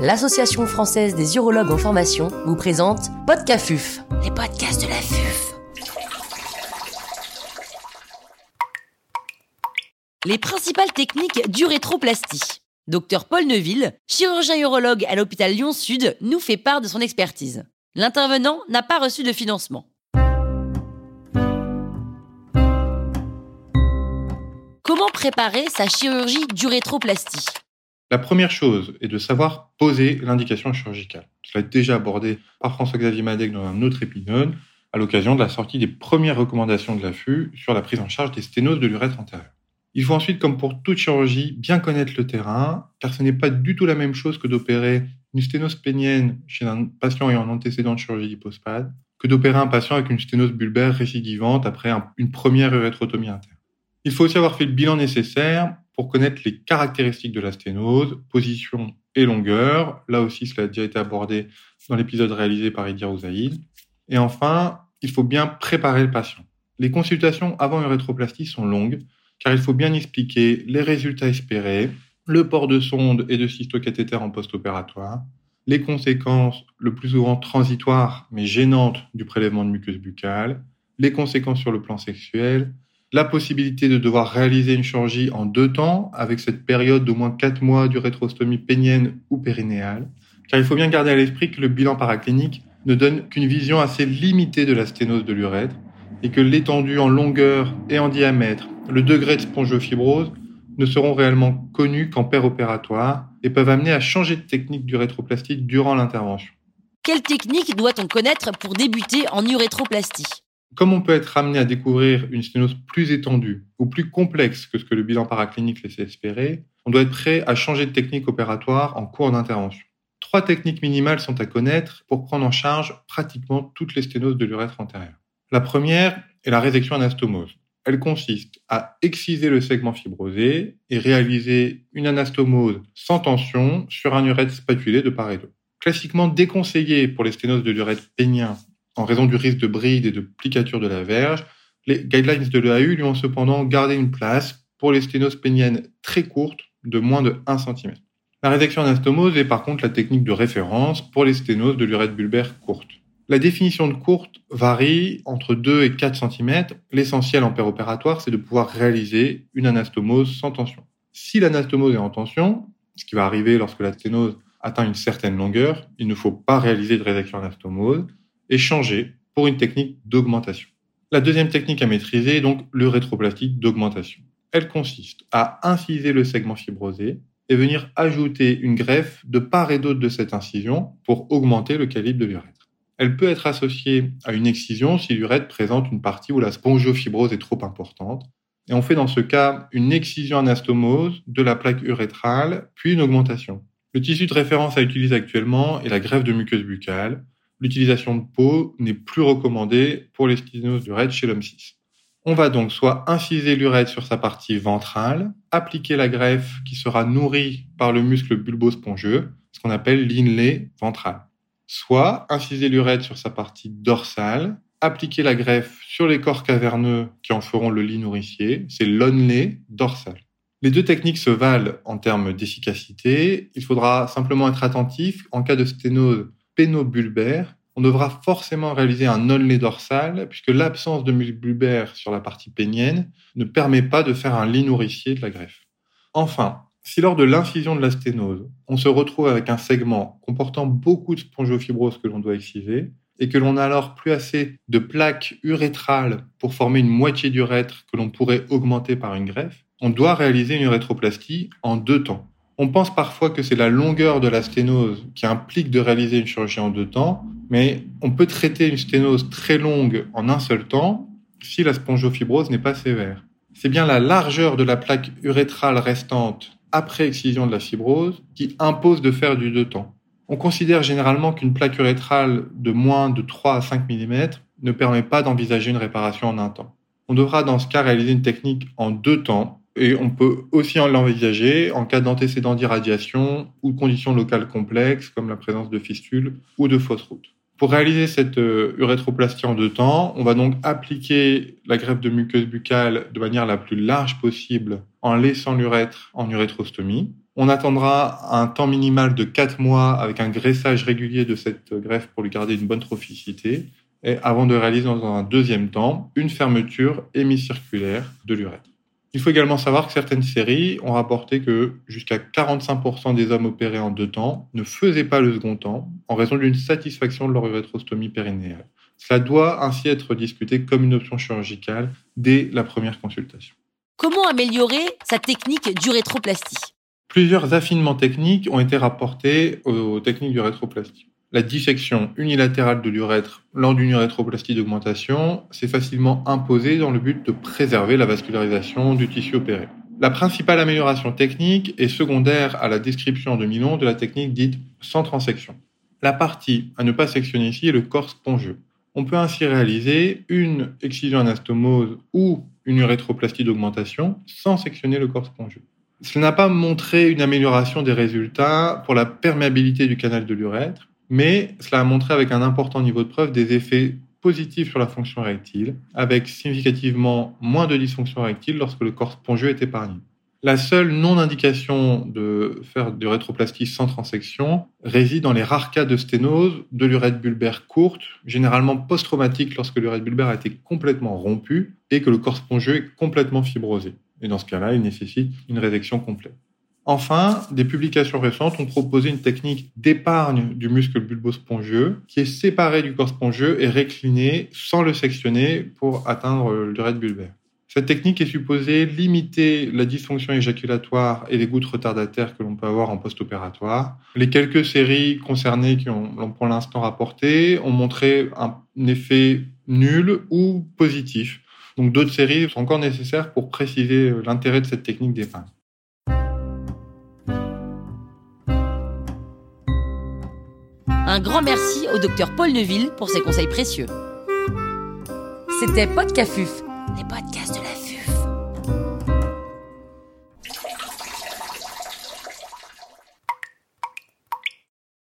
l'Association française des urologues en formation vous présente Podcafuf, les podcasts de la FUF. Les principales techniques d'urétroplastie. Docteur Paul Neuville, chirurgien urologue à l'hôpital Lyon-Sud, nous fait part de son expertise. L'intervenant n'a pas reçu de financement. Comment préparer sa chirurgie d'urétroplastie La première chose est de savoir poser l'indication chirurgicale. Cela est déjà abordé par François-Xavier Madec dans un autre épisode, à l'occasion de la sortie des premières recommandations de l'AFU sur la prise en charge des sténoses de l'urètre antérieur. Il faut ensuite, comme pour toute chirurgie, bien connaître le terrain, car ce n'est pas du tout la même chose que d'opérer une sténose pénienne chez un patient ayant un antécédent de chirurgie d'hypospade que d'opérer un patient avec une sténose bulbaire récidivante après une première urétrotomie interne. Il faut aussi avoir fait le bilan nécessaire pour connaître les caractéristiques de la sténose, position et longueur. Là aussi, cela a déjà été abordé dans l'épisode réalisé par Idir Ouzaïd. Et enfin, il faut bien préparer le patient. Les consultations avant une rétroplastie sont longues, car il faut bien expliquer les résultats espérés, le port de sonde et de cystocathéter en post-opératoire, les conséquences, le plus souvent transitoires mais gênantes, du prélèvement de muqueuse buccale, les conséquences sur le plan sexuel, la possibilité de devoir réaliser une chirurgie en deux temps, avec cette période d'au moins quatre mois du rétrostomie pénienne ou périnéale, car il faut bien garder à l'esprit que le bilan paraclinique ne donne qu'une vision assez limitée de la sténose de l'urètre, et que l'étendue en longueur et en diamètre, le degré de spongiofibrose, ne seront réellement connus qu'en opératoire et peuvent amener à changer de technique du rétroplastique durant l'intervention. Quelle technique doit-on connaître pour débuter en urétroplastie? Comme on peut être amené à découvrir une sténose plus étendue ou plus complexe que ce que le bilan paraclinique laissait espérer, on doit être prêt à changer de technique opératoire en cours d'intervention. Trois techniques minimales sont à connaître pour prendre en charge pratiquement toutes les sténoses de l'urètre antérieur. La première est la résection anastomose. Elle consiste à exciser le segment fibrosé et réaliser une anastomose sans tension sur un urètre spatulé de part et d'autre. Classiquement déconseillé pour les sténoses de l'urètre pénien en raison du risque de bride et de plicature de la verge, les guidelines de l'EAU lui ont cependant gardé une place pour les sténoses péniennes très courtes de moins de 1 cm. La résection anastomose est par contre la technique de référence pour les sténoses de l'urètre bulbaire courte. La définition de courte varie entre 2 et 4 cm. L'essentiel en opératoire, c'est de pouvoir réaliser une anastomose sans tension. Si l'anastomose est en tension, ce qui va arriver lorsque la sténose atteint une certaine longueur, il ne faut pas réaliser de résection anastomose changer pour une technique d'augmentation. La deuxième technique à maîtriser est donc le rétroplastique d'augmentation. Elle consiste à inciser le segment fibrosé et venir ajouter une greffe de part et d'autre de cette incision pour augmenter le calibre de l'urètre. Elle peut être associée à une excision si l'urètre présente une partie où la spongiofibrose est trop importante. Et on fait dans ce cas une excision anastomose de la plaque urétrale, puis une augmentation. Le tissu de référence à utiliser actuellement est la greffe de muqueuse buccale, l'utilisation de peau n'est plus recommandée pour les sténoses d'urètre chez l'homme 6. On va donc soit inciser l'urètre sur sa partie ventrale, appliquer la greffe qui sera nourrie par le muscle bulbo-spongieux, ce qu'on appelle l'inlay ventral. Soit inciser l'urètre sur sa partie dorsale, appliquer la greffe sur les corps caverneux qui en feront le lit nourricier, c'est l'onlay dorsal. Les deux techniques se valent en termes d'efficacité. Il faudra simplement être attentif en cas de sténose pénobulbaire, on devra forcément réaliser un onlay dorsal puisque l'absence de muscle sur la partie pénienne ne permet pas de faire un lit nourricier de la greffe. Enfin, si lors de l'incision de la sténose, on se retrouve avec un segment comportant beaucoup de spongiofibrose que l'on doit exciser, et que l'on n'a alors plus assez de plaques urétrales pour former une moitié d'urètre que l'on pourrait augmenter par une greffe, on doit réaliser une urétroplastie en deux temps. On pense parfois que c'est la longueur de la sténose qui implique de réaliser une chirurgie en deux temps, mais on peut traiter une sténose très longue en un seul temps si la spongiofibrose n'est pas sévère. C'est bien la largeur de la plaque urétrale restante après excision de la fibrose qui impose de faire du deux temps. On considère généralement qu'une plaque urétrale de moins de 3 à 5 mm ne permet pas d'envisager une réparation en un temps. On devra dans ce cas réaliser une technique en deux temps et on peut aussi l'envisager en cas d'antécédent d'irradiation ou de conditions locales complexes comme la présence de fistules ou de fausses routes. Pour réaliser cette euh, urétroplastie en deux temps, on va donc appliquer la greffe de muqueuse buccale de manière la plus large possible en laissant l'urètre en urétrostomie. On attendra un temps minimal de 4 mois avec un graissage régulier de cette greffe pour lui garder une bonne trophicité et avant de réaliser dans un deuxième temps une fermeture hémicirculaire de l'urètre. Il faut également savoir que certaines séries ont rapporté que jusqu'à 45% des hommes opérés en deux temps ne faisaient pas le second temps en raison d'une satisfaction de leur urétrostomie périnéale. Cela doit ainsi être discuté comme une option chirurgicale dès la première consultation. Comment améliorer sa technique d'urétroplastie? Plusieurs affinements techniques ont été rapportés aux techniques d'urétroplastie la dissection unilatérale de l'urètre lors d'une urétroplastie d'augmentation s'est facilement imposée dans le but de préserver la vascularisation du tissu opéré. La principale amélioration technique est secondaire à la description en 2011 de la technique dite sans transection. La partie à ne pas sectionner ici est le corps spongieux. On peut ainsi réaliser une excision anastomose ou une urétroplastie d'augmentation sans sectionner le corps spongieux. Cela n'a pas montré une amélioration des résultats pour la perméabilité du canal de l'urètre, mais cela a montré avec un important niveau de preuve des effets positifs sur la fonction érectile, avec significativement moins de dysfonction érectile lorsque le corps spongieux est épargné. La seule non-indication de faire de rétroplastie sans transection réside dans les rares cas de sténose de l'urètre bulbaire courte, généralement post-traumatique lorsque l'urètre bulbaire a été complètement rompu et que le corps spongieux est complètement fibrosé. Et dans ce cas-là, il nécessite une résection complète. Enfin, des publications récentes ont proposé une technique d'épargne du muscle bulbo-spongieux qui est séparé du corps spongieux et récliné sans le sectionner pour atteindre l'urètre bulbaire. Cette technique est supposée limiter la dysfonction éjaculatoire et les gouttes retardataires que l'on peut avoir en post-opératoire. Les quelques séries concernées qui ont pour l'instant rapporté ont montré un effet nul ou positif. Donc d'autres séries sont encore nécessaires pour préciser l'intérêt de cette technique d'épargne. Un grand merci au docteur Paul Neuville pour ses conseils précieux. C'était Podcafuf, les podcasts de la.